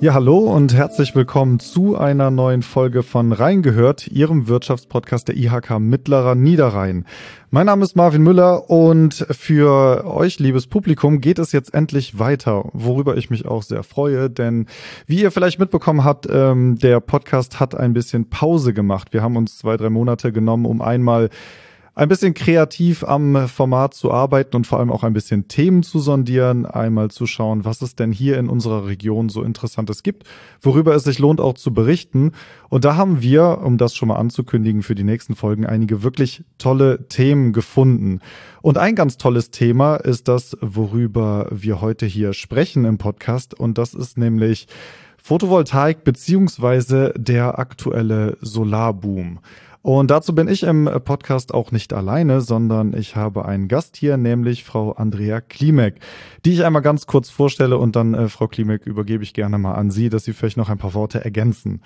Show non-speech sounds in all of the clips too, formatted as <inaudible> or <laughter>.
Ja, hallo und herzlich willkommen zu einer neuen Folge von Reingehört, Ihrem Wirtschaftspodcast der IHK Mittlerer Niederrhein. Mein Name ist Marvin Müller und für euch, liebes Publikum, geht es jetzt endlich weiter, worüber ich mich auch sehr freue, denn wie ihr vielleicht mitbekommen habt, ähm, der Podcast hat ein bisschen Pause gemacht. Wir haben uns zwei, drei Monate genommen, um einmal ein bisschen kreativ am Format zu arbeiten und vor allem auch ein bisschen Themen zu sondieren, einmal zu schauen, was es denn hier in unserer Region so Interessantes gibt, worüber es sich lohnt auch zu berichten. Und da haben wir, um das schon mal anzukündigen für die nächsten Folgen, einige wirklich tolle Themen gefunden. Und ein ganz tolles Thema ist das, worüber wir heute hier sprechen im Podcast. Und das ist nämlich Photovoltaik beziehungsweise der aktuelle Solarboom. Und dazu bin ich im Podcast auch nicht alleine, sondern ich habe einen Gast hier, nämlich Frau Andrea Klimek, die ich einmal ganz kurz vorstelle und dann, äh, Frau Klimek, übergebe ich gerne mal an Sie, dass Sie vielleicht noch ein paar Worte ergänzen.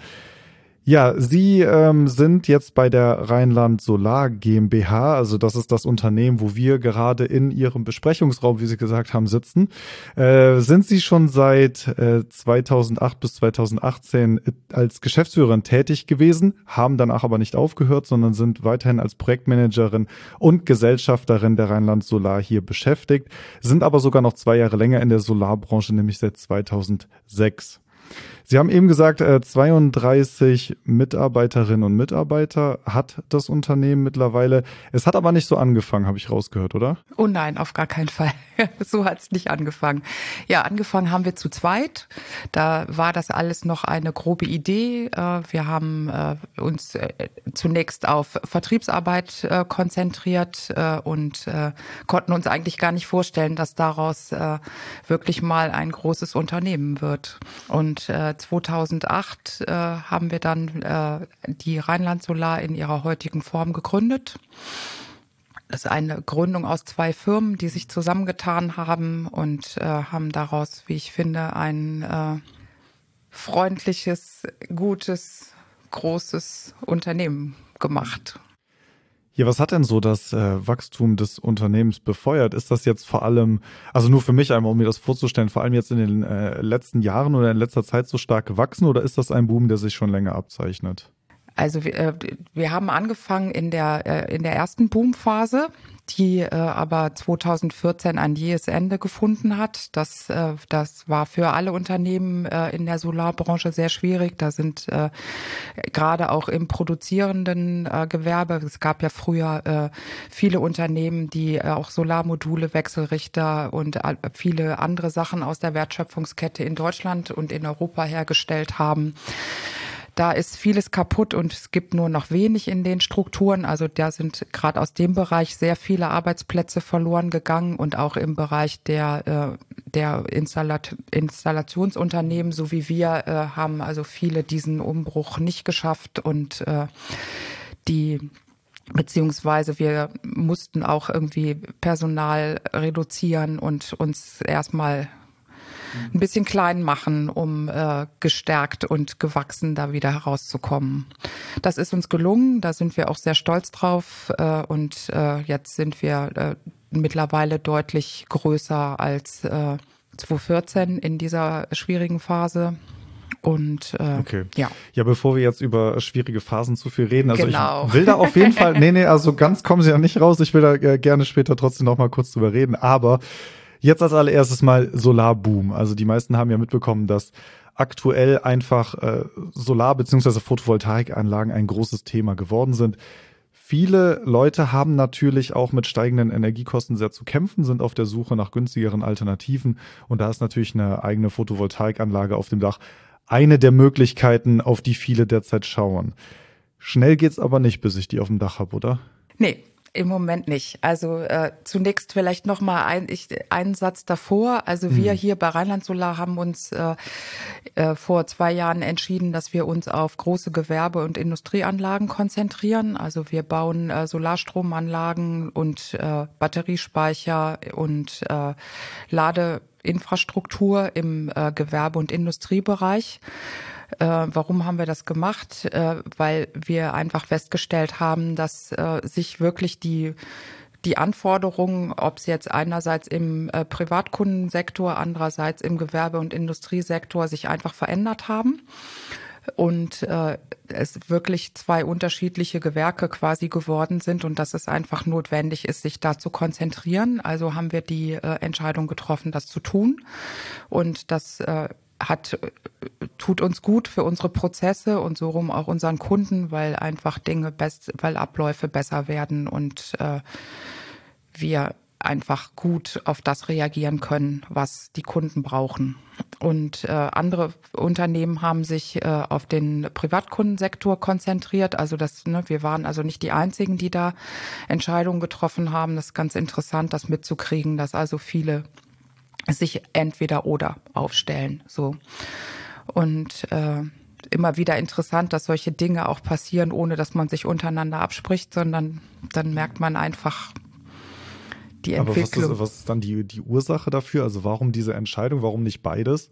Ja, Sie ähm, sind jetzt bei der Rheinland Solar GmbH, also das ist das Unternehmen, wo wir gerade in Ihrem Besprechungsraum, wie Sie gesagt haben, sitzen. Äh, sind Sie schon seit äh, 2008 bis 2018 als Geschäftsführerin tätig gewesen, haben danach aber nicht aufgehört, sondern sind weiterhin als Projektmanagerin und Gesellschafterin der Rheinland Solar hier beschäftigt, sind aber sogar noch zwei Jahre länger in der Solarbranche, nämlich seit 2006. Sie haben eben gesagt, 32 äh, Mitarbeiterinnen und Mitarbeiter hat das Unternehmen mittlerweile. Es hat aber nicht so angefangen, habe ich rausgehört, oder? Oh nein, auf gar keinen Fall. <laughs> so hat es nicht angefangen. Ja, angefangen haben wir zu zweit. Da war das alles noch eine grobe Idee. Äh, wir haben äh, uns zunächst auf Vertriebsarbeit konzentriert und konnten uns eigentlich gar nicht vorstellen, dass daraus wirklich mal ein großes Unternehmen wird. Und 2008 äh, haben wir dann äh, die Rheinland Solar in ihrer heutigen Form gegründet. Das ist eine Gründung aus zwei Firmen, die sich zusammengetan haben und äh, haben daraus, wie ich finde, ein äh, freundliches, gutes, großes Unternehmen gemacht. Ja, was hat denn so das äh, Wachstum des Unternehmens befeuert? Ist das jetzt vor allem, also nur für mich einmal, um mir das vorzustellen, vor allem jetzt in den äh, letzten Jahren oder in letzter Zeit so stark gewachsen oder ist das ein Boom, der sich schon länger abzeichnet? Also wir, äh, wir haben angefangen in der, äh, in der ersten Boomphase die äh, aber 2014 ein jähes Ende gefunden hat. Das, das war für alle Unternehmen in der Solarbranche sehr schwierig. Da sind gerade auch im produzierenden Gewerbe, es gab ja früher viele Unternehmen, die auch Solarmodule, Wechselrichter und viele andere Sachen aus der Wertschöpfungskette in Deutschland und in Europa hergestellt haben. Da ist vieles kaputt und es gibt nur noch wenig in den Strukturen. Also da sind gerade aus dem Bereich sehr viele Arbeitsplätze verloren gegangen und auch im Bereich der, äh, der Installat Installationsunternehmen, so wie wir, äh, haben also viele diesen Umbruch nicht geschafft und äh, die beziehungsweise wir mussten auch irgendwie Personal reduzieren und uns erstmal ein bisschen klein machen, um äh, gestärkt und gewachsen da wieder herauszukommen. Das ist uns gelungen, da sind wir auch sehr stolz drauf äh, und äh, jetzt sind wir äh, mittlerweile deutlich größer als äh, 2014 in dieser schwierigen Phase. Und äh, okay. ja. Ja, bevor wir jetzt über schwierige Phasen zu viel reden, also genau. ich will da auf jeden Fall, <laughs> nee, nee, also ganz kommen sie ja nicht raus. Ich will da äh, gerne später trotzdem noch mal kurz drüber reden. Aber Jetzt als allererstes mal Solarboom. Also die meisten haben ja mitbekommen, dass aktuell einfach äh, Solar- bzw. Photovoltaikanlagen ein großes Thema geworden sind. Viele Leute haben natürlich auch mit steigenden Energiekosten sehr zu kämpfen, sind auf der Suche nach günstigeren Alternativen. Und da ist natürlich eine eigene Photovoltaikanlage auf dem Dach eine der Möglichkeiten, auf die viele derzeit schauen. Schnell geht's aber nicht, bis ich die auf dem Dach habe, oder? Nee, im Moment nicht. Also äh, zunächst vielleicht noch mal ein, ich, einen Satz davor. Also wir mhm. hier bei Rheinland Solar haben uns äh, äh, vor zwei Jahren entschieden, dass wir uns auf große Gewerbe- und Industrieanlagen konzentrieren. Also wir bauen äh, Solarstromanlagen und äh, Batteriespeicher und äh, Ladeinfrastruktur im äh, Gewerbe- und Industriebereich. Äh, warum haben wir das gemacht? Äh, weil wir einfach festgestellt haben, dass äh, sich wirklich die die Anforderungen, ob es jetzt einerseits im äh, Privatkundensektor, andererseits im Gewerbe- und Industriesektor sich einfach verändert haben und äh, es wirklich zwei unterschiedliche Gewerke quasi geworden sind und dass es einfach notwendig ist, sich da zu konzentrieren. Also haben wir die äh, Entscheidung getroffen, das zu tun und das äh, hat tut uns gut für unsere Prozesse und so rum auch unseren Kunden, weil einfach Dinge best, weil Abläufe besser werden und äh, wir einfach gut auf das reagieren können, was die Kunden brauchen. Und äh, andere Unternehmen haben sich äh, auf den Privatkundensektor konzentriert. Also das, ne, wir waren also nicht die einzigen, die da Entscheidungen getroffen haben. Das ist ganz interessant, das mitzukriegen, dass also viele sich entweder oder aufstellen. So und äh, immer wieder interessant, dass solche Dinge auch passieren, ohne dass man sich untereinander abspricht, sondern dann merkt man einfach, die Entwicklung. Aber was ist, was ist dann die, die Ursache dafür? Also warum diese Entscheidung? Warum nicht beides?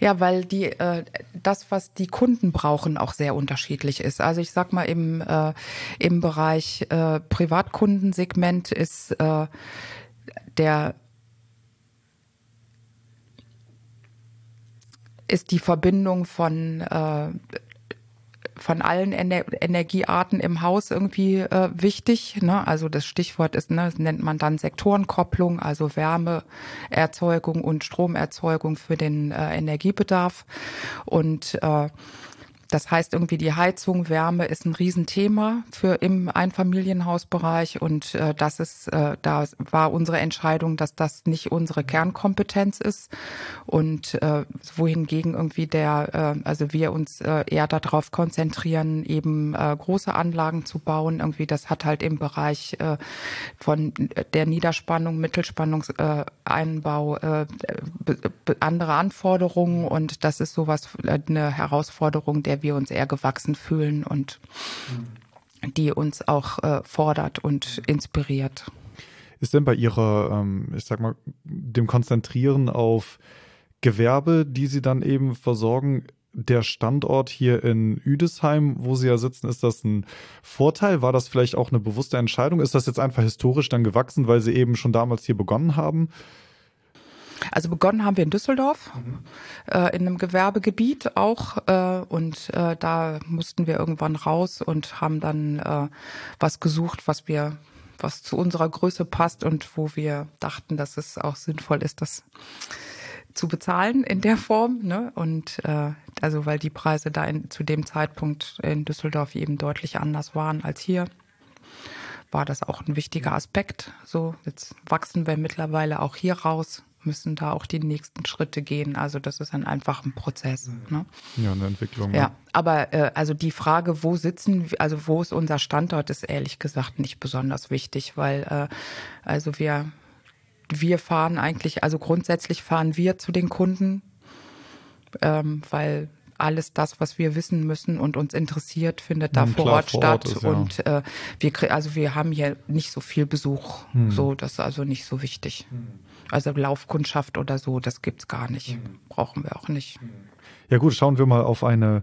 Ja, weil die äh, das, was die Kunden brauchen, auch sehr unterschiedlich ist. Also ich sag mal im äh, im Bereich äh, Privatkundensegment ist äh, der ist die Verbindung von äh, von allen Ener Energiearten im Haus irgendwie äh, wichtig. Ne? Also das Stichwort ist, ne, das nennt man dann Sektorenkopplung, also Wärmeerzeugung und Stromerzeugung für den äh, Energiebedarf. Und äh, das heißt irgendwie die Heizung, Wärme ist ein Riesenthema für im Einfamilienhausbereich und äh, das ist, äh, da war unsere Entscheidung, dass das nicht unsere Kernkompetenz ist und äh, wohingegen irgendwie der, äh, also wir uns äh, eher darauf konzentrieren, eben äh, große Anlagen zu bauen. Irgendwie das hat halt im Bereich äh, von der Niederspannung, Mittelspannungseinbau äh, andere Anforderungen und das ist sowas äh, eine Herausforderung, der der wir uns eher gewachsen fühlen und die uns auch äh, fordert und inspiriert. Ist denn bei Ihrer, ähm, ich sag mal, dem Konzentrieren auf Gewerbe, die Sie dann eben versorgen, der Standort hier in Üdesheim, wo Sie ja sitzen, ist das ein Vorteil? War das vielleicht auch eine bewusste Entscheidung? Ist das jetzt einfach historisch dann gewachsen, weil Sie eben schon damals hier begonnen haben? Also begonnen haben wir in Düsseldorf, mhm. äh, in einem Gewerbegebiet auch. Äh, und äh, da mussten wir irgendwann raus und haben dann äh, was gesucht, was wir, was zu unserer Größe passt und wo wir dachten, dass es auch sinnvoll ist, das zu bezahlen in der Form. Ne? Und äh, also weil die Preise da in, zu dem Zeitpunkt in Düsseldorf eben deutlich anders waren als hier war das auch ein wichtiger Aspekt. So, jetzt wachsen wir mittlerweile auch hier raus müssen da auch die nächsten Schritte gehen. Also das ist dann einfach ein Prozess. Ne? Ja, eine Entwicklung. Ja, aber äh, also die Frage, wo sitzen, also wo ist unser Standort, ist ehrlich gesagt nicht besonders wichtig, weil äh, also wir wir fahren eigentlich, also grundsätzlich fahren wir zu den Kunden, ähm, weil alles das, was wir wissen müssen und uns interessiert, findet da hm, vor Ort vor statt. Ort ist, ja. Und äh, wir, also wir haben hier nicht so viel Besuch. Hm. So, das ist also nicht so wichtig. Hm. Also Laufkundschaft oder so, das gibt's gar nicht. Mhm. Brauchen wir auch nicht. Mhm. Ja gut, schauen wir mal auf eine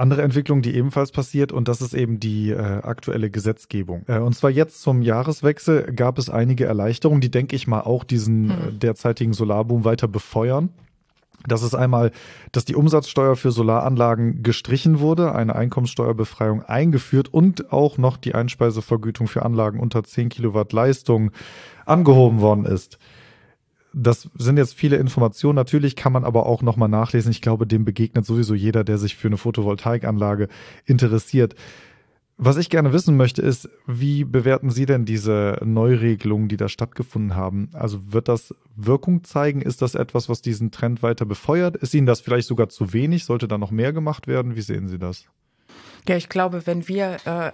andere Entwicklung, die ebenfalls passiert, und das ist eben die äh, aktuelle Gesetzgebung. Äh, und zwar jetzt zum Jahreswechsel gab es einige Erleichterungen, die, denke ich mal, auch diesen mhm. äh, derzeitigen Solarboom weiter befeuern. Das ist einmal, dass die Umsatzsteuer für Solaranlagen gestrichen wurde, eine Einkommenssteuerbefreiung eingeführt und auch noch die Einspeisevergütung für Anlagen unter 10 Kilowatt Leistung angehoben worden ist das sind jetzt viele Informationen. Natürlich kann man aber auch nochmal nachlesen. Ich glaube, dem begegnet sowieso jeder, der sich für eine Photovoltaikanlage interessiert. Was ich gerne wissen möchte, ist, wie bewerten Sie denn diese Neuregelungen, die da stattgefunden haben? Also wird das Wirkung zeigen? Ist das etwas, was diesen Trend weiter befeuert? Ist Ihnen das vielleicht sogar zu wenig? Sollte da noch mehr gemacht werden? Wie sehen Sie das? Ja, ich glaube, wenn wir äh,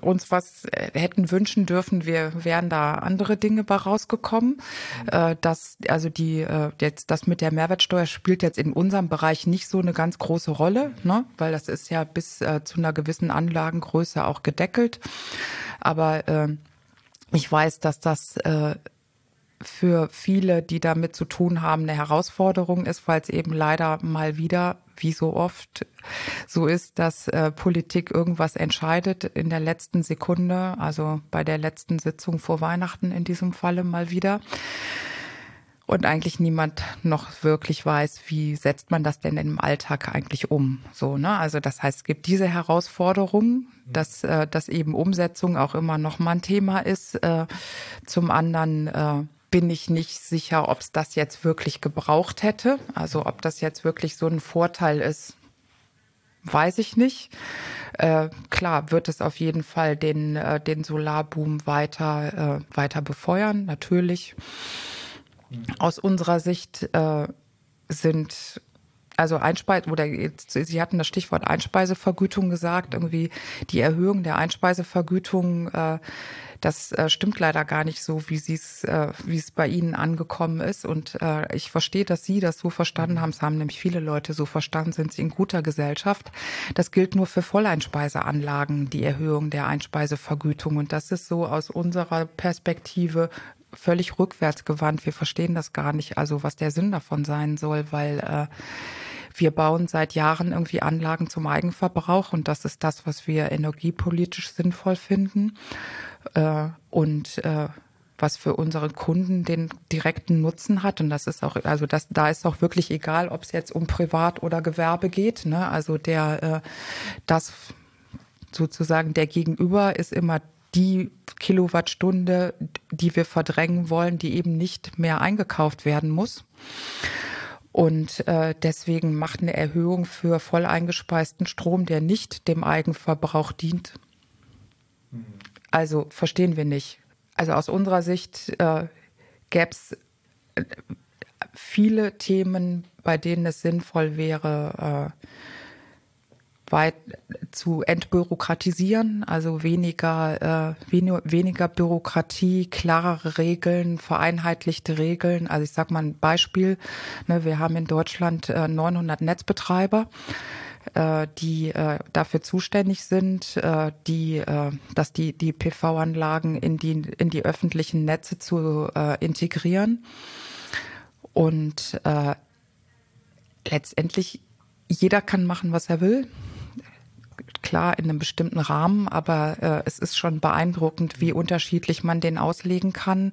uns was hätten wünschen dürfen, wir wären da andere Dinge bei rausgekommen. Mhm. Äh, das, also die, äh, jetzt das mit der Mehrwertsteuer spielt jetzt in unserem Bereich nicht so eine ganz große Rolle, ne? weil das ist ja bis äh, zu einer gewissen Anlagengröße auch gedeckelt. Aber äh, ich weiß, dass das äh, für viele, die damit zu tun haben, eine Herausforderung ist, weil es eben leider mal wieder wie so oft so ist, dass äh, Politik irgendwas entscheidet in der letzten Sekunde, also bei der letzten Sitzung vor Weihnachten in diesem Falle mal wieder. Und eigentlich niemand noch wirklich weiß, wie setzt man das denn im Alltag eigentlich um? So, ne? Also das heißt, es gibt diese Herausforderung, dass, äh, dass eben Umsetzung auch immer noch mal ein Thema ist. Äh, zum anderen äh, bin ich nicht sicher, ob es das jetzt wirklich gebraucht hätte. Also ob das jetzt wirklich so ein Vorteil ist, weiß ich nicht. Äh, klar wird es auf jeden Fall den, äh, den Solarboom weiter, äh, weiter befeuern, natürlich. Aus unserer Sicht äh, sind also Einspeise oder Sie hatten das Stichwort Einspeisevergütung gesagt, irgendwie die Erhöhung der Einspeisevergütung, äh, das äh, stimmt leider gar nicht so, wie Sie es, äh, wie es bei Ihnen angekommen ist. Und äh, ich verstehe, dass Sie das so verstanden haben. Es haben nämlich viele Leute so verstanden, sind Sie in guter Gesellschaft. Das gilt nur für Volleinspeiseanlagen, die Erhöhung der Einspeisevergütung. Und das ist so aus unserer Perspektive völlig rückwärts gewandt. Wir verstehen das gar nicht, also was der Sinn davon sein soll, weil äh, wir bauen seit Jahren irgendwie Anlagen zum Eigenverbrauch und das ist das, was wir energiepolitisch sinnvoll finden. Äh, und äh, was für unsere Kunden den direkten Nutzen hat. Und das ist auch, also das, da ist auch wirklich egal, ob es jetzt um Privat oder Gewerbe geht. Ne? Also der, äh, das sozusagen der Gegenüber ist immer die Kilowattstunde, die wir verdrängen wollen, die eben nicht mehr eingekauft werden muss. Und äh, deswegen macht eine Erhöhung für voll eingespeisten Strom, der nicht dem Eigenverbrauch dient. Also verstehen wir nicht. Also aus unserer Sicht äh, gäbe es äh, viele Themen, bei denen es sinnvoll wäre, äh, weit zu entbürokratisieren, also weniger, äh, weniger, weniger Bürokratie, klarere Regeln, vereinheitlichte Regeln. Also ich sage mal ein Beispiel. Ne, wir haben in Deutschland äh, 900 Netzbetreiber äh, die äh, dafür zuständig sind, äh, die, äh, dass die, die PV-Anlagen in die, in die öffentlichen Netze zu äh, integrieren. Und äh, letztendlich jeder kann machen, was er will klar in einem bestimmten Rahmen, aber äh, es ist schon beeindruckend, wie unterschiedlich man den auslegen kann.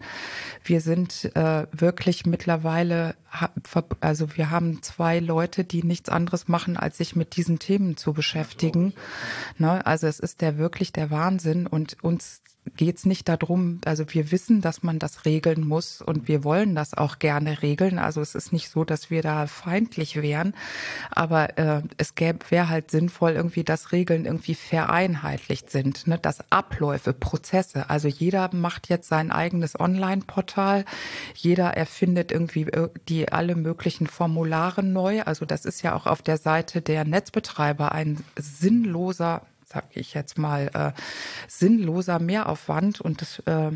Wir sind äh, wirklich mittlerweile, also wir haben zwei Leute, die nichts anderes machen, als sich mit diesen Themen zu beschäftigen. Ne? Also es ist der wirklich der Wahnsinn und uns geht es nicht darum, also wir wissen, dass man das regeln muss und wir wollen das auch gerne regeln. Also es ist nicht so, dass wir da feindlich wären, aber äh, es wäre halt sinnvoll irgendwie, dass Regeln irgendwie vereinheitlicht sind, ne? dass Abläufe, Prozesse. Also jeder macht jetzt sein eigenes Online-Portal, jeder erfindet irgendwie äh, die alle möglichen Formulare neu. Also das ist ja auch auf der Seite der Netzbetreiber ein sinnloser sag ich jetzt mal, äh, sinnloser Mehraufwand und das, äh,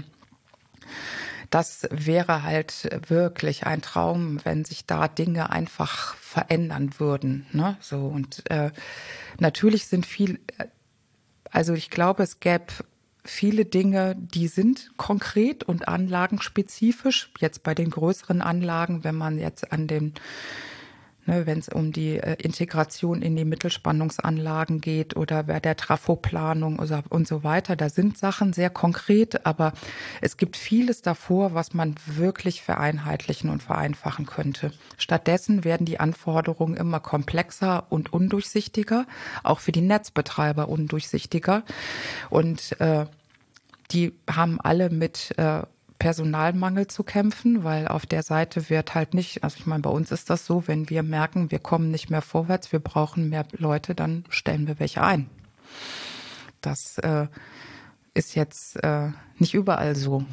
das wäre halt wirklich ein Traum, wenn sich da Dinge einfach verändern würden. Ne? So und äh, natürlich sind viel, also ich glaube, es gäbe viele Dinge, die sind konkret und anlagenspezifisch. Jetzt bei den größeren Anlagen, wenn man jetzt an den ne, wenn es um die äh, Integration in die Mittelspannungsanlagen geht oder bei der Trafoplanung und so weiter. Da sind Sachen sehr konkret, aber es gibt vieles davor, was man wirklich vereinheitlichen und vereinfachen könnte. Stattdessen werden die Anforderungen immer komplexer und undurchsichtiger, auch für die Netzbetreiber undurchsichtiger. Und äh, die haben alle mit äh, Personalmangel zu kämpfen, weil auf der Seite wird halt nicht, also ich meine, bei uns ist das so, wenn wir merken, wir kommen nicht mehr vorwärts, wir brauchen mehr Leute, dann stellen wir welche ein. Das äh, ist jetzt äh, nicht überall so.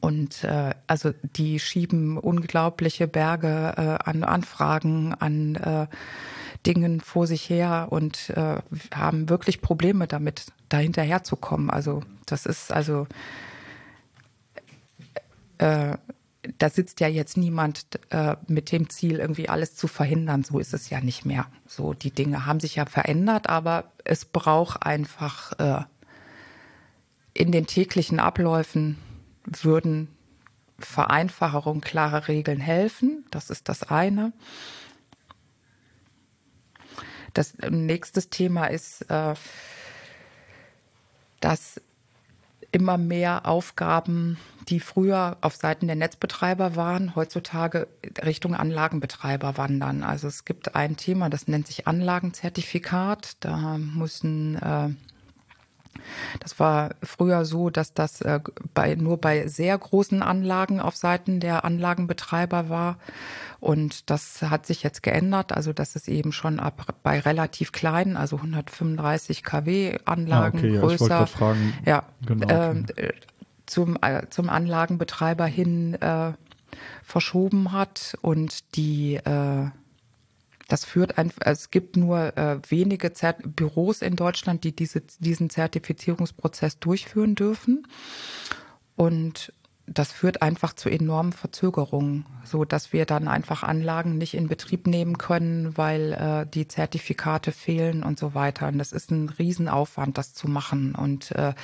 Und äh, also die schieben unglaubliche Berge äh, an Anfragen, an äh, Dingen vor sich her und äh, haben wirklich Probleme damit, da hinterherzukommen. Also das ist also äh, da sitzt ja jetzt niemand äh, mit dem Ziel, irgendwie alles zu verhindern. So ist es ja nicht mehr. So, die Dinge haben sich ja verändert, aber es braucht einfach äh, in den täglichen Abläufen würden Vereinfachung, klare Regeln helfen. Das ist das eine. Das nächste Thema ist, äh, dass immer mehr Aufgaben, die früher auf Seiten der Netzbetreiber waren, heutzutage Richtung Anlagenbetreiber wandern. Also es gibt ein Thema, das nennt sich Anlagenzertifikat. Da müssen äh, das war früher so, dass das äh, bei, nur bei sehr großen Anlagen auf Seiten der Anlagenbetreiber war. Und das hat sich jetzt geändert. Also, dass es eben schon ab bei relativ kleinen, also 135 kW Anlagen ah, okay, größer, ja, fragen, ja genau, ähm, äh, zum, äh, zum Anlagenbetreiber hin äh, verschoben hat und die äh, das führt einfach, es gibt nur äh, wenige Zert Büros in Deutschland, die diese, diesen Zertifizierungsprozess durchführen dürfen. Und das führt einfach zu enormen Verzögerungen, so dass wir dann einfach Anlagen nicht in Betrieb nehmen können, weil äh, die Zertifikate fehlen und so weiter. Und das ist ein Riesenaufwand, das zu machen. Und äh,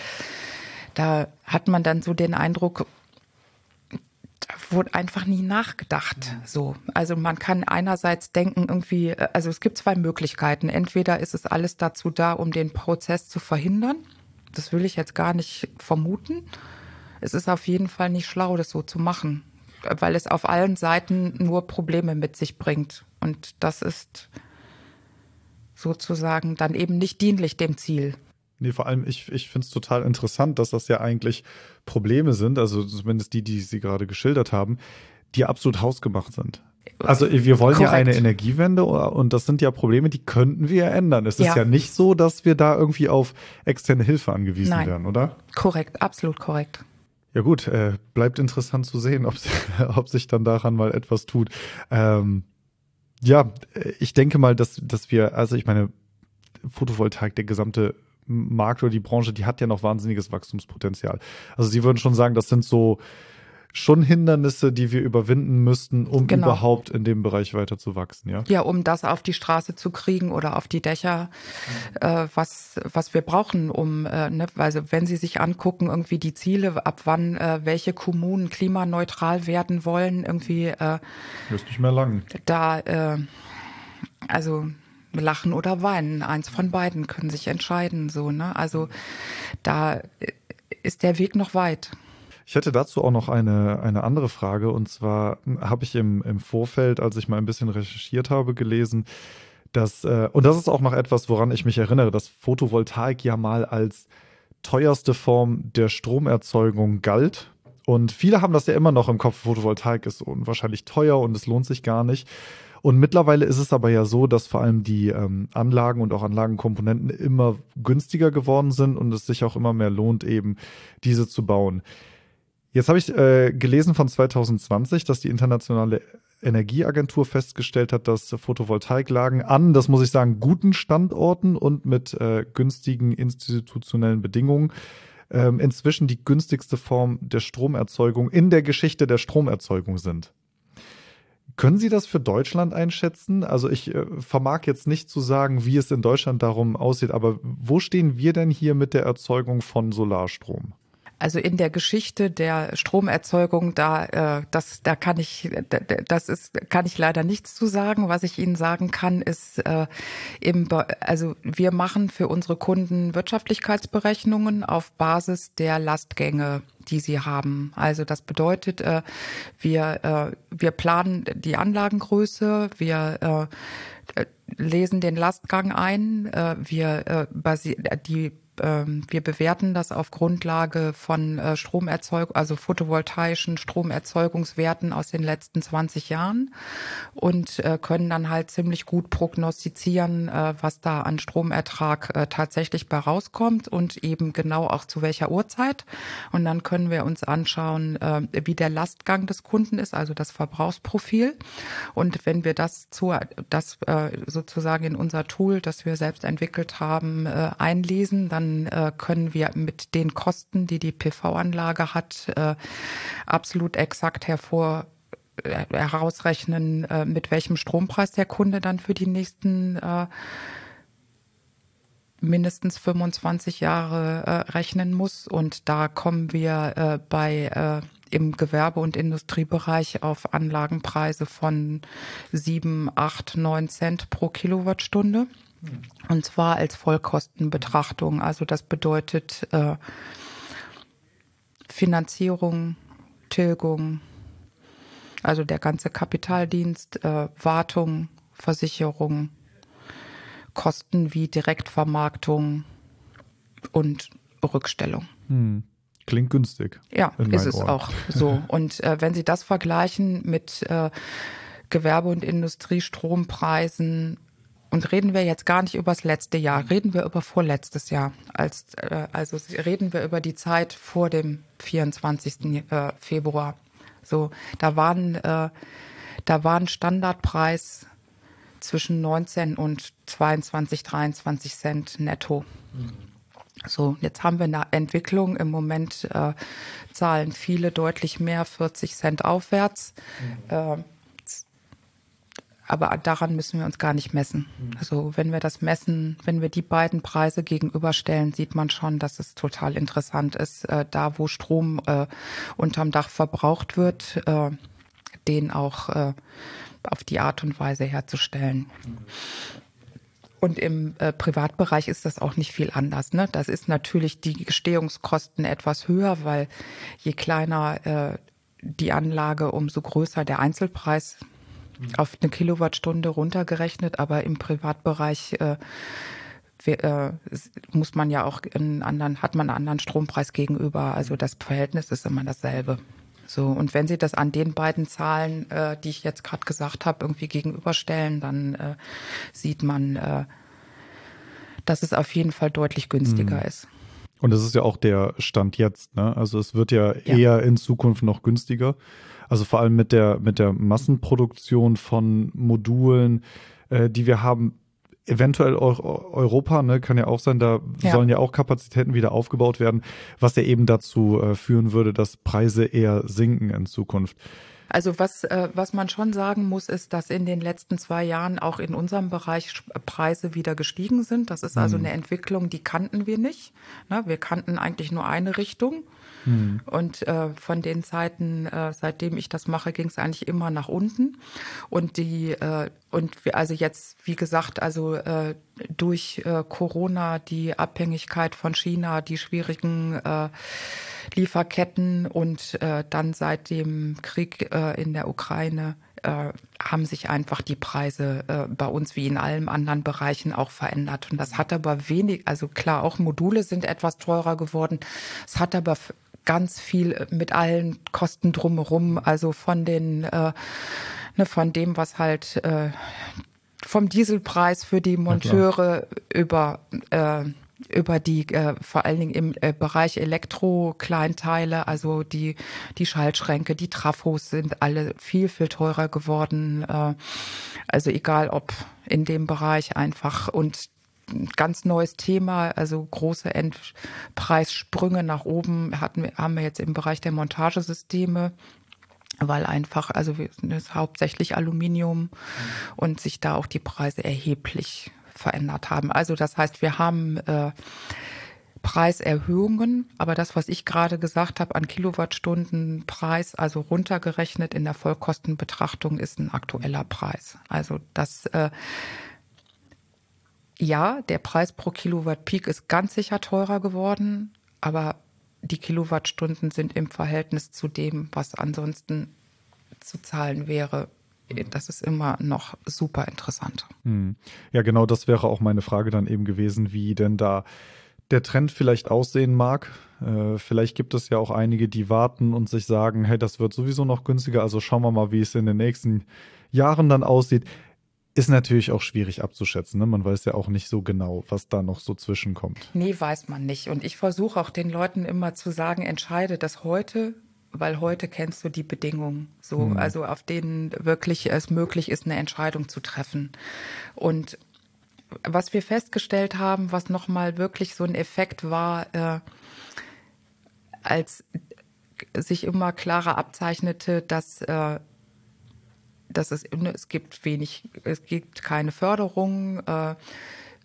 da hat man dann so den Eindruck, wurde einfach nie nachgedacht. So, also man kann einerseits denken, irgendwie, äh, also es gibt zwei Möglichkeiten. Entweder ist es alles dazu da, um den Prozess zu verhindern. Das will ich jetzt gar nicht vermuten. Es ist auf jeden Fall nicht schlau, das so zu machen, weil es auf allen Seiten nur Probleme mit sich bringt. Und das ist sozusagen dann eben nicht dienlich dem Ziel. Nee, vor allem, ich, ich finde es total interessant, dass das ja eigentlich Probleme sind, also zumindest die, die Sie gerade geschildert haben, die absolut hausgemacht sind. Also wir wollen Korrekt. ja eine Energiewende und das sind ja Probleme, die könnten wir ja ändern. Es ja. ist ja nicht so, dass wir da irgendwie auf externe Hilfe angewiesen Nein. werden, oder? Korrekt, absolut korrekt. Ja gut, äh, bleibt interessant zu sehen, <laughs> ob, ob sich dann daran mal etwas tut. Ähm, ja, ich denke mal, dass, dass wir, also ich meine, Photovoltaik, der gesamte Markt oder die Branche, die hat ja noch wahnsinniges Wachstumspotenzial. Also Sie würden schon sagen, das sind so schon Hindernisse, die wir überwinden müssten, um genau. überhaupt in dem Bereich weiter zu wachsen, ja? Ja, um das auf die Straße zu kriegen oder auf die Dächer, äh, was, was wir brauchen, um, äh, ne, also wenn Sie sich angucken, irgendwie die Ziele, ab wann äh, welche Kommunen klimaneutral werden wollen, irgendwie äh, ist nicht mehr lang. Da, äh, also lachen oder weinen. Eins von beiden können sich entscheiden, so, ne? Also da ist der Weg noch weit. Ich hätte dazu auch noch eine, eine andere Frage. Und zwar habe ich im, im Vorfeld, als ich mal ein bisschen recherchiert habe, gelesen, dass, äh, und das ist auch noch etwas, woran ich mich erinnere, dass Photovoltaik ja mal als teuerste Form der Stromerzeugung galt. Und viele haben das ja immer noch im Kopf, Photovoltaik ist unwahrscheinlich teuer und es lohnt sich gar nicht. Und mittlerweile ist es aber ja so, dass vor allem die ähm, Anlagen und auch Anlagenkomponenten immer günstiger geworden sind und es sich auch immer mehr lohnt, eben diese zu bauen. Jetzt habe ich äh, gelesen von 2020, dass die internationale Energieagentur festgestellt hat, dass Photovoltaiklagen an, das muss ich sagen, guten Standorten und mit äh, günstigen institutionellen Bedingungen ähm, inzwischen die günstigste Form der Stromerzeugung in der Geschichte der Stromerzeugung sind. Können Sie das für Deutschland einschätzen? Also ich äh, vermag jetzt nicht zu sagen, wie es in Deutschland darum aussieht, aber wo stehen wir denn hier mit der Erzeugung von Solarstrom? Also in der Geschichte der Stromerzeugung, da äh, das, da kann ich, das ist, kann ich leider nichts zu sagen. Was ich Ihnen sagen kann, ist äh, im, also wir machen für unsere Kunden Wirtschaftlichkeitsberechnungen auf Basis der Lastgänge die sie haben. Also das bedeutet, äh, wir, äh, wir planen die Anlagengröße, wir äh, lesen den Lastgang ein, wir äh, die ähm, wir bewerten das auf Grundlage von äh, Stromerzeugung, also photovoltaischen Stromerzeugungswerten aus den letzten 20 Jahren und äh, können dann halt ziemlich gut prognostizieren, äh, was da an Stromertrag tatsächlich bei rauskommt und eben genau auch zu welcher Uhrzeit. Und dann können wir uns anschauen, wie der Lastgang des Kunden ist, also das Verbrauchsprofil. Und wenn wir das zu, das sozusagen in unser Tool, das wir selbst entwickelt haben, einlesen, dann dann äh, können wir mit den Kosten, die die PV-Anlage hat, äh, absolut exakt hervor äh, herausrechnen, äh, mit welchem Strompreis der Kunde dann für die nächsten äh, mindestens 25 Jahre rechnen muss. Und da kommen wir bei im Gewerbe- und Industriebereich auf Anlagenpreise von sieben, acht, neun Cent pro Kilowattstunde. Und zwar als Vollkostenbetrachtung. Also das bedeutet äh, Finanzierung, Tilgung, also der ganze Kapitaldienst, äh, Wartung, Versicherung, Kosten wie Direktvermarktung und Rückstellung. Hm. Klingt günstig. Ja, ist es Ohren. auch so. <laughs> Und äh, wenn Sie das vergleichen mit äh, Gewerbe- und Industriestrompreisen, und reden wir jetzt gar nicht über das letzte Jahr, reden wir über vorletztes Jahr. Als, äh, also reden wir über die Zeit vor dem 24. Äh, Februar. So, da waren, äh, da war ein Standardpreis zwischen 19 und 22, 23 Cent netto. Mhm. So, jetzt haben wir eine Entwicklung. Im Moment äh, zahlen viele deutlich mehr, 40 Cent aufwärts. Mhm. Äh, aber daran müssen wir uns gar nicht messen. Mhm. Also wenn wir das messen, wenn wir die beiden Preise gegenüberstellen, sieht man schon, dass es total interessant ist, äh, da wo Strom äh, unterm Dach verbraucht wird, äh, den auch äh, auf die Art und Weise herzustellen. Mhm. Und im äh, Privatbereich ist das auch nicht viel anders. Ne? Das ist natürlich die Gestehungskosten etwas höher, weil je kleiner äh, die Anlage, umso größer der Einzelpreis. Auf eine Kilowattstunde runtergerechnet. Aber im Privatbereich äh, äh, muss man ja auch einen anderen, hat man einen anderen Strompreis gegenüber. Also das Verhältnis ist immer dasselbe. So, und wenn Sie das an den beiden Zahlen, äh, die ich jetzt gerade gesagt habe, irgendwie gegenüberstellen, dann äh, sieht man, äh, dass es auf jeden Fall deutlich günstiger mhm. ist. Und das ist ja auch der Stand jetzt, ne? Also es wird ja, ja, eher in Zukunft noch günstiger. Also vor allem mit der, mit der Massenproduktion von Modulen, äh, die wir haben, eventuell Europa, ne, kann ja auch sein, da ja. sollen ja auch Kapazitäten wieder aufgebaut werden, was ja eben dazu äh, führen würde, dass Preise eher sinken in Zukunft. Also was, äh, was man schon sagen muss, ist, dass in den letzten zwei Jahren auch in unserem Bereich Preise wieder gestiegen sind. Das ist also mhm. eine Entwicklung, die kannten wir nicht. Ne? Wir kannten eigentlich nur eine Richtung. Mhm. Und äh, von den Zeiten, äh, seitdem ich das mache, ging es eigentlich immer nach unten. Und die äh, und wir, also jetzt, wie gesagt, also äh, durch äh, Corona die Abhängigkeit von China, die schwierigen äh, Lieferketten und äh, dann seit dem Krieg äh, in der Ukraine äh, haben sich einfach die Preise äh, bei uns wie in allen anderen Bereichen auch verändert. Und das hat aber wenig, also klar, auch Module sind etwas teurer geworden. Es hat aber ganz viel mit allen Kosten drumherum, also von den, äh, ne, von dem, was halt äh, vom Dieselpreis für die Monteure über äh, über die äh, vor allen Dingen im äh, Bereich Elektro-Kleinteile, also die die Schaltschränke, die Trafos sind alle viel viel teurer geworden. Äh, also egal ob in dem Bereich einfach. Und ganz neues Thema, also große Endpreissprünge nach oben hatten haben wir jetzt im Bereich der Montagesysteme weil einfach, also jetzt hauptsächlich Aluminium und sich da auch die Preise erheblich verändert haben. Also das heißt, wir haben äh, Preiserhöhungen, aber das, was ich gerade gesagt habe an Kilowattstunden Preis, also runtergerechnet in der Vollkostenbetrachtung, ist ein aktueller Preis. Also das äh, ja, der Preis pro Kilowatt Peak ist ganz sicher teurer geworden, aber die Kilowattstunden sind im Verhältnis zu dem, was ansonsten zu zahlen wäre, das ist immer noch super interessant. Hm. Ja, genau, das wäre auch meine Frage dann eben gewesen, wie denn da der Trend vielleicht aussehen mag. Äh, vielleicht gibt es ja auch einige, die warten und sich sagen, hey, das wird sowieso noch günstiger, also schauen wir mal, wie es in den nächsten Jahren dann aussieht. Ist natürlich auch schwierig abzuschätzen. Ne? Man weiß ja auch nicht so genau, was da noch so zwischenkommt. Nee, weiß man nicht. Und ich versuche auch den Leuten immer zu sagen, entscheide das heute, weil heute kennst du die Bedingungen, so, mhm. also auf denen wirklich es möglich ist, eine Entscheidung zu treffen. Und was wir festgestellt haben, was nochmal wirklich so ein Effekt war, äh, als sich immer klarer abzeichnete, dass äh, dass es, es gibt wenig, es gibt keine Förderung, äh,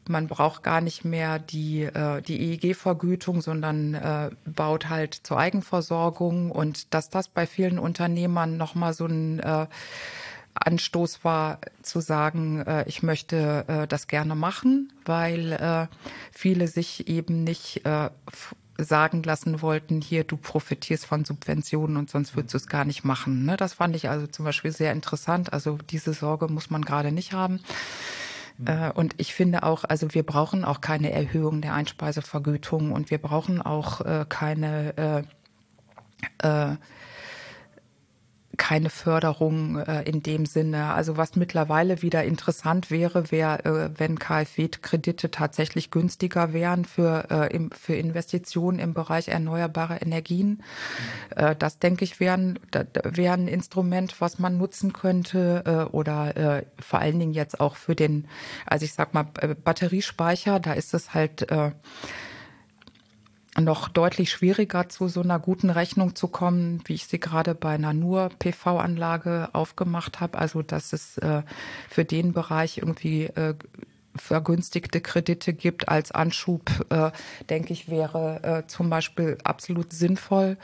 man braucht gar nicht mehr die, äh, die EEG-Vergütung, sondern äh, baut halt zur Eigenversorgung. Und dass das bei vielen Unternehmern nochmal so ein äh, Anstoß war zu sagen, ich möchte das gerne machen, weil viele sich eben nicht äh, sagen lassen wollten, hier, du profitierst von Subventionen und sonst würdest du es gar nicht machen. Ne? Das fand ich also zum Beispiel sehr interessant. Also diese Sorge muss man gerade nicht haben. Mhm. Und ich finde auch, also wir brauchen auch keine Erhöhung der Einspeisevergütung und wir brauchen auch äh, keine äh, äh, keine Förderung äh, in dem Sinne. Also was mittlerweile wieder interessant wäre, wäre, äh, wenn KfW-Kredite tatsächlich günstiger wären für, äh, im, für Investitionen im Bereich erneuerbare Energien. Äh, das denke ich wäre wär ein Instrument, was man nutzen könnte äh, oder äh, vor allen Dingen jetzt auch für den, also ich sag mal äh, Batteriespeicher, da ist es halt äh, noch deutlich schwieriger zu so einer guten Rechnung zu kommen, wie ich sie gerade bei einer nur PV-Anlage aufgemacht habe. Also dass es äh, für den Bereich irgendwie äh, vergünstigte Kredite gibt als Anschub, äh, denke ich, wäre äh, zum Beispiel absolut sinnvoll.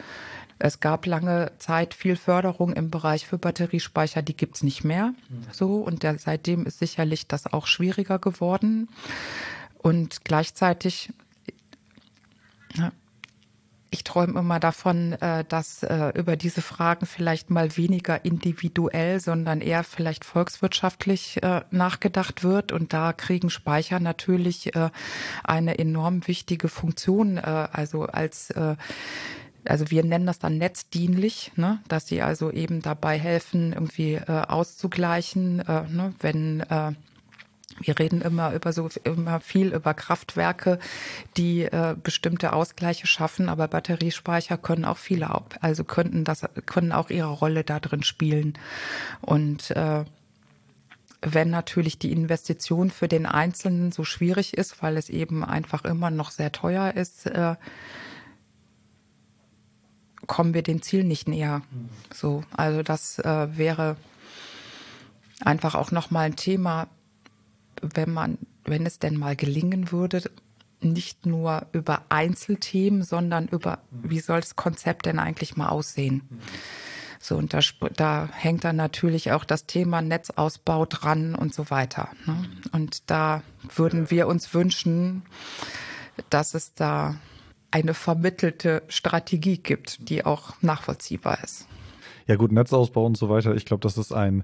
Es gab lange Zeit viel Förderung im Bereich für Batteriespeicher, die gibt's nicht mehr. So und der, seitdem ist sicherlich das auch schwieriger geworden. Und gleichzeitig ich träume immer davon, äh, dass äh, über diese Fragen vielleicht mal weniger individuell, sondern eher vielleicht volkswirtschaftlich äh, nachgedacht wird. Und da kriegen Speicher natürlich eine enorm wichtige Funktion, also als also wir nennen das dann netzdienlich, ne? dass sie also eben dabei helfen, irgendwie auszugleichen, ne? wenn wir reden immer über so immer viel über Kraftwerke, die äh, bestimmte Ausgleiche schaffen, aber Batteriespeicher können auch viele, also könnten das können auch ihre Rolle da drin spielen. Und äh, wenn natürlich die Investition für den Einzelnen so schwierig ist, weil es eben einfach immer noch sehr teuer ist, äh, kommen wir dem Ziel nicht näher. So, also das äh, wäre einfach auch noch mal ein Thema wenn man, wenn es denn mal gelingen würde, nicht nur über Einzelthemen, sondern über, wie soll das Konzept denn eigentlich mal aussehen? So, und da, da hängt dann natürlich auch das Thema Netzausbau dran und so weiter. Ne? Und da würden wir uns wünschen, dass es da eine vermittelte Strategie gibt, die auch nachvollziehbar ist. Ja gut, Netzausbau und so weiter. Ich glaube, das ist ein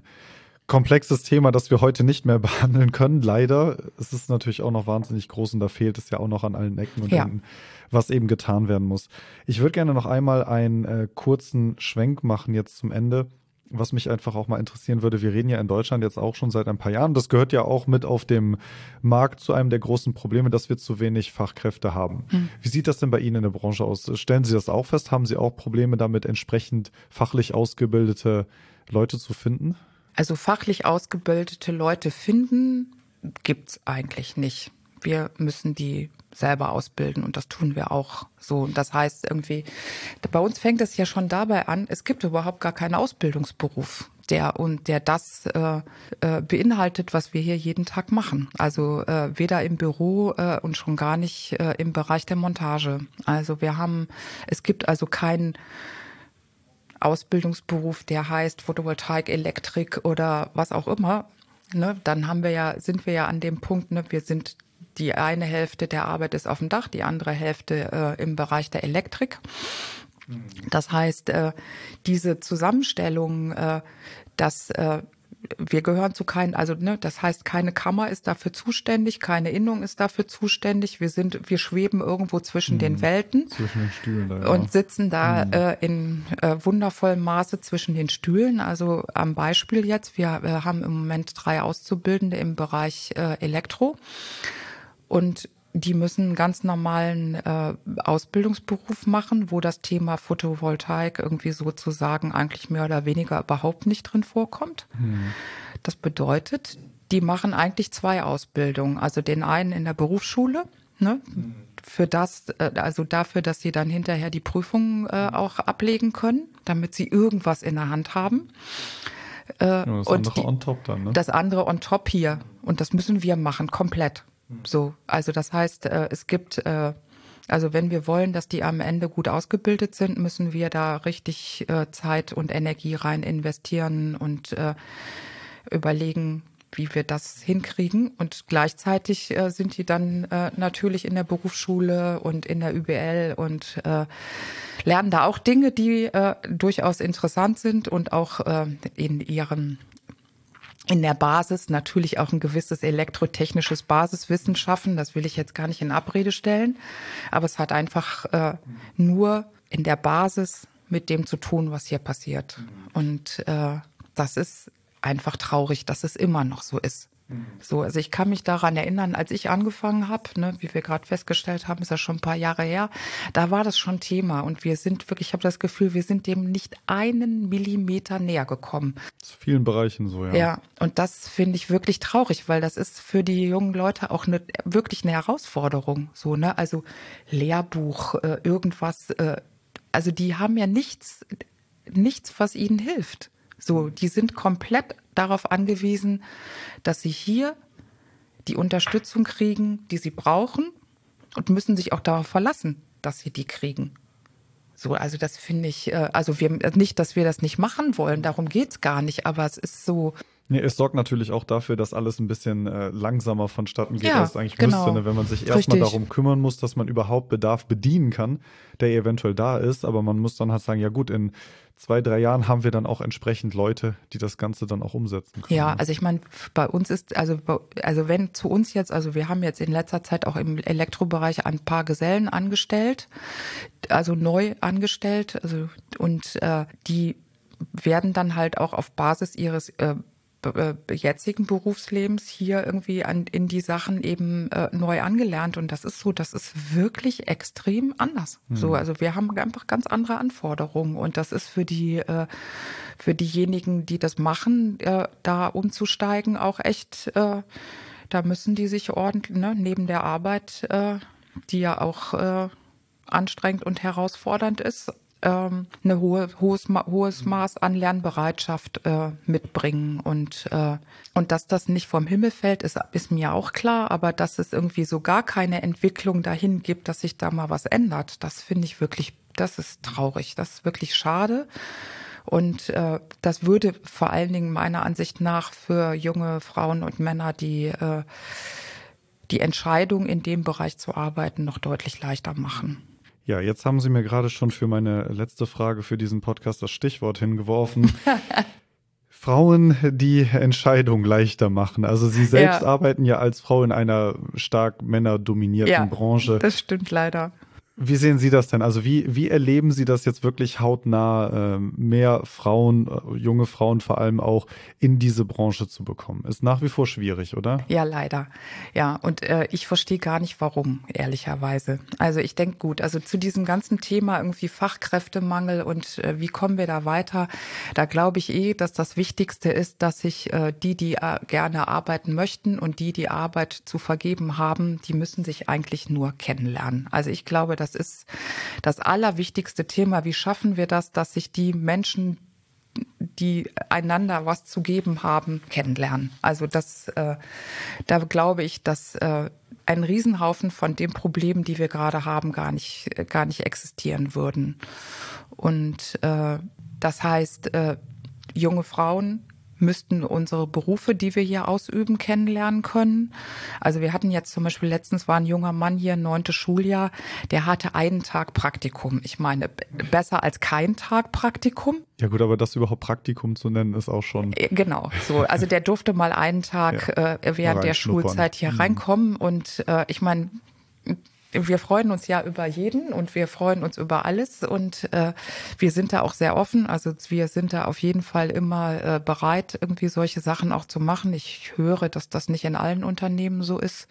komplexes Thema, das wir heute nicht mehr <laughs> behandeln können, leider. Es ist natürlich auch noch wahnsinnig groß und da fehlt es ja auch noch an allen Ecken und ja. Enden, was eben getan werden muss. Ich würde gerne noch einmal einen äh, kurzen Schwenk machen jetzt zum Ende, was mich einfach auch mal interessieren würde. Wir reden ja in Deutschland jetzt auch schon seit ein paar Jahren. Das gehört ja auch mit auf dem Markt zu einem der großen Probleme, dass wir zu wenig Fachkräfte haben. Mhm. Wie sieht das denn bei Ihnen in der Branche aus? Stellen Sie das auch fest? Haben Sie auch Probleme damit, entsprechend fachlich ausgebildete Leute zu finden? Also fachlich ausgebildete Leute finden gibt's eigentlich nicht. Wir müssen die selber ausbilden und das tun wir auch so. Das heißt irgendwie, bei uns fängt es ja schon dabei an, es gibt überhaupt gar keinen Ausbildungsberuf, der und der das äh, äh, beinhaltet, was wir hier jeden Tag machen. Also äh, weder im Büro äh, und schon gar nicht äh, im Bereich der Montage. Also wir haben, es gibt also keinen Ausbildungsberuf, der heißt Photovoltaik, Elektrik oder was auch immer, ne, dann haben wir ja, sind wir ja an dem Punkt, ne, wir sind die eine Hälfte der Arbeit ist auf dem Dach, die andere Hälfte äh, im Bereich der Elektrik. Das heißt, äh, diese Zusammenstellung, äh, dass äh, wir gehören zu keinen, also ne, das heißt, keine Kammer ist dafür zuständig, keine Innung ist dafür zuständig. Wir sind, wir schweben irgendwo zwischen mhm. den Welten zwischen den Stühlen da, ja. und sitzen da mhm. äh, in äh, wundervollem Maße zwischen den Stühlen. Also am Beispiel jetzt, wir äh, haben im Moment drei Auszubildende im Bereich äh, Elektro und die müssen einen ganz normalen äh, Ausbildungsberuf machen, wo das Thema Photovoltaik irgendwie sozusagen eigentlich mehr oder weniger überhaupt nicht drin vorkommt. Hm. Das bedeutet, die machen eigentlich zwei Ausbildungen. Also den einen in der Berufsschule, ne, hm. für das, äh, also dafür, dass sie dann hinterher die Prüfungen äh, auch ablegen können, damit sie irgendwas in der Hand haben. Äh, ja, das andere die, on top dann, ne? Das andere on top hier. Und das müssen wir machen, komplett. So, also das heißt, äh, es gibt, äh, also wenn wir wollen, dass die am Ende gut ausgebildet sind, müssen wir da richtig äh, Zeit und Energie rein investieren und überlegen, wie wir das hinkriegen. Und gleichzeitig äh, sind die dann äh, natürlich in der Berufsschule und in der UBL und äh, lernen da auch Dinge, die durchaus interessant sind und auch in ihrem in der Basis natürlich auch ein gewisses elektrotechnisches Basiswissen schaffen. Das will ich jetzt gar nicht in Abrede stellen. Aber es hat einfach äh, nur in der Basis mit dem zu tun, was hier passiert. Und äh, das ist einfach traurig, dass es immer noch so ist. So, also ich kann mich daran erinnern, als ich angefangen habe, ne, wie wir gerade festgestellt haben, ist ja schon ein paar Jahre her, da war das schon Thema und wir sind wirklich, ich habe das Gefühl, wir sind dem nicht einen Millimeter näher gekommen. In vielen Bereichen so, ja. Ja, und das finde ich wirklich traurig, weil das ist für die jungen Leute auch eine, wirklich eine Herausforderung. So, ne? Also Lehrbuch, äh, irgendwas, äh, also die haben ja nichts, nichts, was ihnen hilft. So, die sind komplett darauf angewiesen, dass sie hier die Unterstützung kriegen, die sie brauchen und müssen sich auch darauf verlassen, dass sie die kriegen. So, also das finde ich, äh, also wir nicht, dass wir das nicht machen wollen, darum geht's gar nicht, aber es ist so, Nee, es sorgt natürlich auch dafür, dass alles ein bisschen äh, langsamer vonstatten geht, Ja, als es eigentlich genau. müsste. Ne? Wenn man sich erstmal darum kümmern muss, dass man überhaupt Bedarf bedienen kann, der eventuell da ist. Aber man muss dann halt sagen, ja gut, in zwei, drei Jahren haben wir dann auch entsprechend Leute, die das Ganze dann auch umsetzen können. Ja, ne? also ich meine, bei uns ist, also, also wenn zu uns jetzt, also wir haben jetzt in letzter Zeit auch im Elektrobereich ein paar Gesellen angestellt, also neu angestellt, also und äh, die werden dann halt auch auf Basis ihres äh, jetzigen Berufslebens hier irgendwie an, in die Sachen eben äh, neu angelernt. Und das ist so, das ist wirklich extrem anders. So, also wir haben einfach ganz andere Anforderungen. Und das ist für die äh, für diejenigen, die das machen, äh, da umzusteigen, auch echt, äh, da müssen die sich ordentlich ne, neben der Arbeit, äh, die ja auch äh, anstrengend und herausfordernd ist, ähm, eine hohe, hohes, hohes Maß an Lernbereitschaft äh, mitbringen. Und, äh, und dass das nicht vom Himmel fällt, ist, ist mir auch klar. Aber dass es irgendwie so gar keine Entwicklung dahin gibt, dass sich da mal was ändert, das finde ich wirklich, das ist traurig. Das ist wirklich schade. Und äh, das würde vor allen Dingen meiner Ansicht nach für junge Frauen und Männer, die äh, die Entscheidung, in dem Bereich zu arbeiten, noch deutlich leichter machen. Ja, jetzt haben Sie mir gerade schon für meine letzte Frage für diesen Podcast das Stichwort hingeworfen. <laughs> Frauen, die Entscheidung leichter machen. Also Sie selbst Ja. arbeiten ja als Frau in einer stark männerdominierten Ja. Branche. Das stimmt leider. Wie sehen Sie das denn? Also wie, wie erleben Sie das jetzt wirklich hautnah, ähm, mehr Frauen, äh, junge Frauen vor allem auch in diese Branche zu bekommen? Ist nach wie vor schwierig, oder? Ja, leider. Ja, und äh, ich verstehe gar nicht, warum, ehrlicherweise. Also ich denke gut, also zu diesem ganzen Thema irgendwie Fachkräftemangel und äh, wie kommen wir da weiter, da glaube ich eh, dass das Wichtigste ist, dass sich äh, die, die gerne arbeiten möchten und die, die Arbeit zu vergeben haben, die müssen sich eigentlich nur kennenlernen. Also ich glaube, das ist das allerwichtigste Thema. Wie schaffen wir das, dass sich die Menschen, die einander was zu geben haben, kennenlernen. Also das, äh, da glaube ich, dass äh, ein Riesenhaufen von den Problemen, die wir gerade haben, gar nicht, gar nicht existieren würden. Und äh, das heißt, äh, junge Frauen müssten unsere Berufe, die wir hier ausüben, kennenlernen können. Also wir hatten jetzt zum Beispiel letztens war ein junger Mann hier, neunte Schuljahr, der hatte einen Tag Praktikum. Ich meine, besser als kein Tag Praktikum. Ja gut, aber das überhaupt Praktikum zu nennen, ist auch schon. Äh, Genau, so. Also der durfte mal einen Tag Ja, äh, während der. Schulzeit hier Mhm. reinkommen. Und äh, ich meine, wir freuen uns ja über jeden und wir freuen uns über alles und äh, wir sind da auch sehr offen. Also wir sind da auf jeden Fall immer äh, bereit, irgendwie solche Sachen auch zu machen. Ich höre, dass das nicht in allen Unternehmen so ist.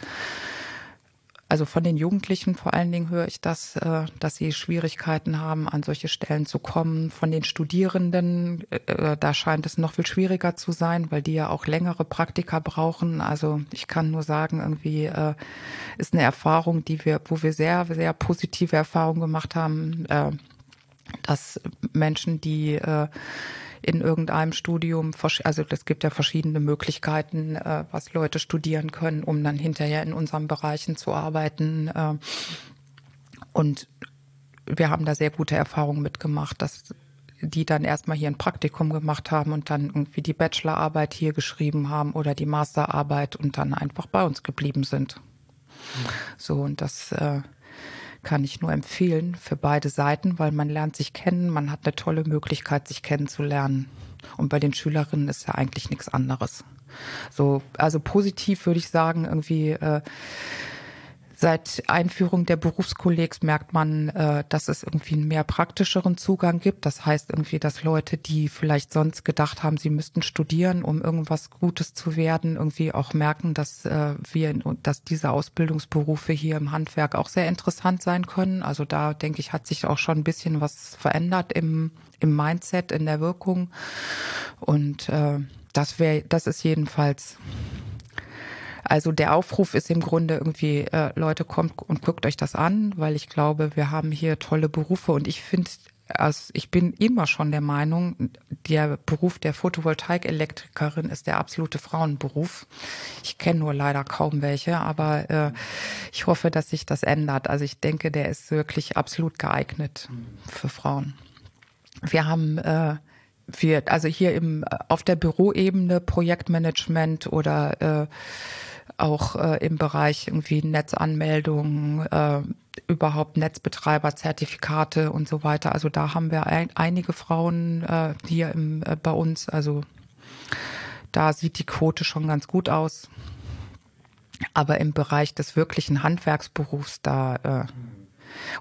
Also von den Jugendlichen vor allen Dingen höre ich das, äh, dass sie Schwierigkeiten haben, an solche Stellen zu kommen. Von den Studierenden, äh, da scheint es noch viel schwieriger zu sein, weil die ja auch längere Praktika brauchen. Also ich kann nur sagen, irgendwie äh, ist eine Erfahrung, die wir, wo wir sehr, sehr positive Erfahrungen gemacht haben, äh, dass Menschen, die äh, in irgendeinem Studium, also es gibt ja verschiedene Möglichkeiten, äh, was Leute studieren können, um dann hinterher in unseren Bereichen zu arbeiten. Äh, und wir haben da sehr gute Erfahrungen mitgemacht, dass die dann erstmal hier ein Praktikum gemacht haben und dann irgendwie die Bachelorarbeit hier geschrieben haben oder die Masterarbeit und dann einfach bei uns geblieben sind. So, und das äh, kann ich nur empfehlen für beide Seiten, weil man lernt sich kennen, man hat eine tolle Möglichkeit, sich kennenzulernen. Und bei den Schülerinnen ist ja eigentlich nichts anderes. So, also positiv würde ich sagen, irgendwie äh, Seit Einführung der Berufskollegs merkt man, äh, dass es irgendwie einen mehr praktischeren Zugang gibt. Das heißt irgendwie, dass Leute, die vielleicht sonst gedacht haben, sie müssten studieren, um irgendwas Gutes zu werden, irgendwie auch merken, dass äh, wir, dass diese Ausbildungsberufe hier im Handwerk auch sehr interessant sein können. Also da denke ich, hat sich auch schon ein bisschen was verändert im, im Mindset, in der Wirkung. Und äh, das wäre, das ist jedenfalls also der Aufruf ist im Grunde irgendwie, äh, Leute, kommt und guckt euch das an, weil ich glaube, wir haben hier tolle Berufe und ich finde, also ich bin immer schon der Meinung, der Beruf der Photovoltaikelektrikerin ist der absolute Frauenberuf. Ich kenne nur leider kaum welche, aber äh, ich hoffe, dass sich das ändert. Also ich denke, der ist wirklich absolut geeignet für Frauen. Wir haben äh, wir, also hier im auf der Büroebene Projektmanagement oder äh, auch äh, im Bereich irgendwie Netzanmeldungen, äh, überhaupt Netzbetreiberzertifikate und so weiter. Also da haben wir ein, einige Frauen äh, hier im, äh, bei uns. Also da sieht die Quote schon ganz gut aus. Aber im Bereich des wirklichen Handwerksberufs, da äh,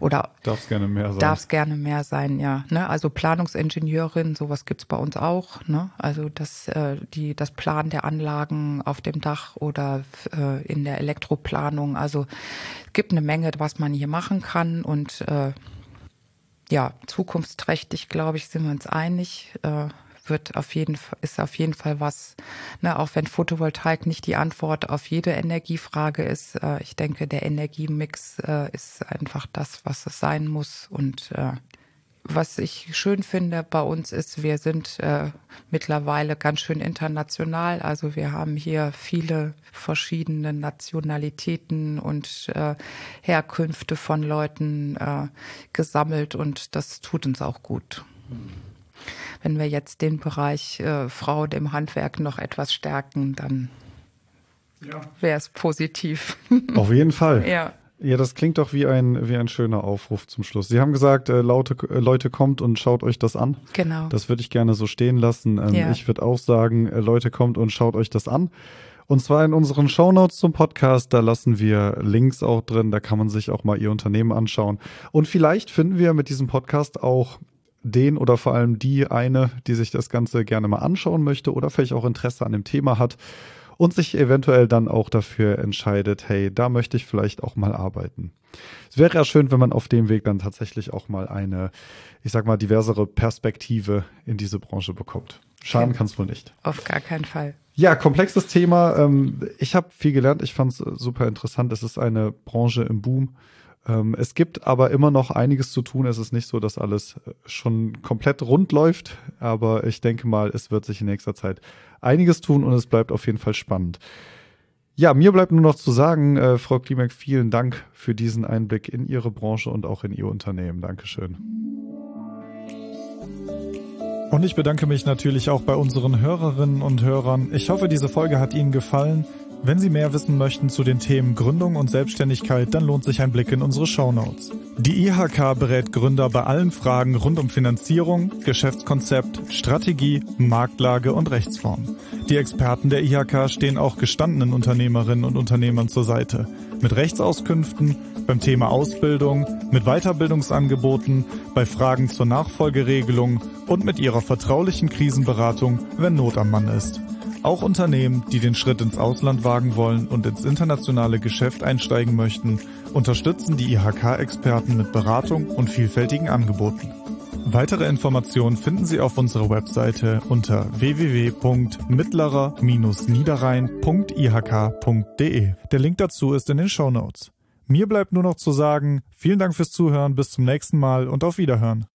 oder darf es gerne mehr sein. Darf es gerne mehr sein, ja. Ne? Also Planungsingenieurin, sowas gibt's bei uns auch. Ne? Also das, äh, die, das Plan der Anlagen auf dem Dach oder äh, in der Elektroplanung. Also es gibt eine Menge, was man hier machen kann und äh, ja, zukunftsträchtig, glaube ich, sind wir uns einig. Äh, wird auf jeden Fall, ist auf jeden Fall was, ne, auch wenn Photovoltaik nicht die Antwort auf jede Energiefrage ist. Äh, ich denke, der Energiemix äh, ist einfach das, was es sein muss. Und äh, was ich schön finde bei uns ist, wir sind äh, mittlerweile ganz schön international. Also wir haben hier viele verschiedene Nationalitäten und äh, Herkünfte von Leuten äh, gesammelt und das tut uns auch gut. Wenn wir jetzt den Bereich äh, Frau im Handwerk noch etwas stärken, dann ja. wäre es positiv. Auf jeden Fall. <laughs> Ja. Ja, das klingt doch wie ein, wie ein schöner Aufruf zum Schluss. Sie haben gesagt, äh, laute, äh, Leute kommt und schaut euch das an. Genau. Das würde ich gerne so stehen lassen. Ähm, ja. Ich würde auch sagen, äh, Leute kommt und schaut euch das an. Und zwar in unseren Shownotes zum Podcast, da lassen wir Links auch drin, da kann man sich auch mal ihr Unternehmen anschauen. Und vielleicht finden wir mit diesem Podcast auch den oder vor allem die eine, die sich das Ganze gerne mal anschauen möchte oder vielleicht auch Interesse an dem Thema hat und sich eventuell dann auch dafür entscheidet, hey, da möchte ich vielleicht auch mal arbeiten. Es wäre ja schön, wenn man auf dem Weg dann tatsächlich auch mal eine, ich sag mal, diversere Perspektive in diese Branche bekommt. Schaden kann es wohl nicht. Auf gar keinen Fall. Ja, komplexes Thema. Ähm, ich habe viel gelernt. Ich fand es super interessant. Es ist eine Branche im Boom. Ähm, es gibt aber immer noch einiges zu tun. Es ist nicht so, dass alles äh, schon komplett rund läuft, aber ich denke mal, es wird sich in nächster Zeit einiges tun und es bleibt auf jeden Fall spannend. Ja, mir bleibt nur noch zu sagen, äh, Frau Klimek, vielen Dank für diesen Einblick in Ihre Branche und auch in Ihr Unternehmen. Dankeschön. Und ich bedanke mich natürlich auch bei unseren Hörerinnen und Hörern. Ich hoffe, diese Folge hat Ihnen gefallen. Wenn Sie mehr wissen möchten zu den Themen Gründung und Selbstständigkeit, dann lohnt sich ein Blick in unsere Shownotes. Die IHK berät Gründer bei allen Fragen rund um Finanzierung, Geschäftskonzept, Strategie, Marktlage und Rechtsform. Die Experten der IHK stehen auch gestandenen Unternehmerinnen und Unternehmern zur Seite. Mit Rechtsauskünften, beim Thema Ausbildung, mit Weiterbildungsangeboten, bei Fragen zur Nachfolgeregelung und mit ihrer vertraulichen Krisenberatung, wenn Not am Mann ist. Auch Unternehmen, die den Schritt ins Ausland wagen wollen und ins internationale Geschäft einsteigen möchten, unterstützen die IHK-Experten mit Beratung und vielfältigen Angeboten. Weitere Informationen finden Sie auf unserer Webseite unter www.mittlerer-niederrhein.ihk.de. Der Link dazu ist in den Show Notes. Mir bleibt nur noch zu sagen, vielen Dank fürs Zuhören, bis zum nächsten Mal und auf Wiederhören.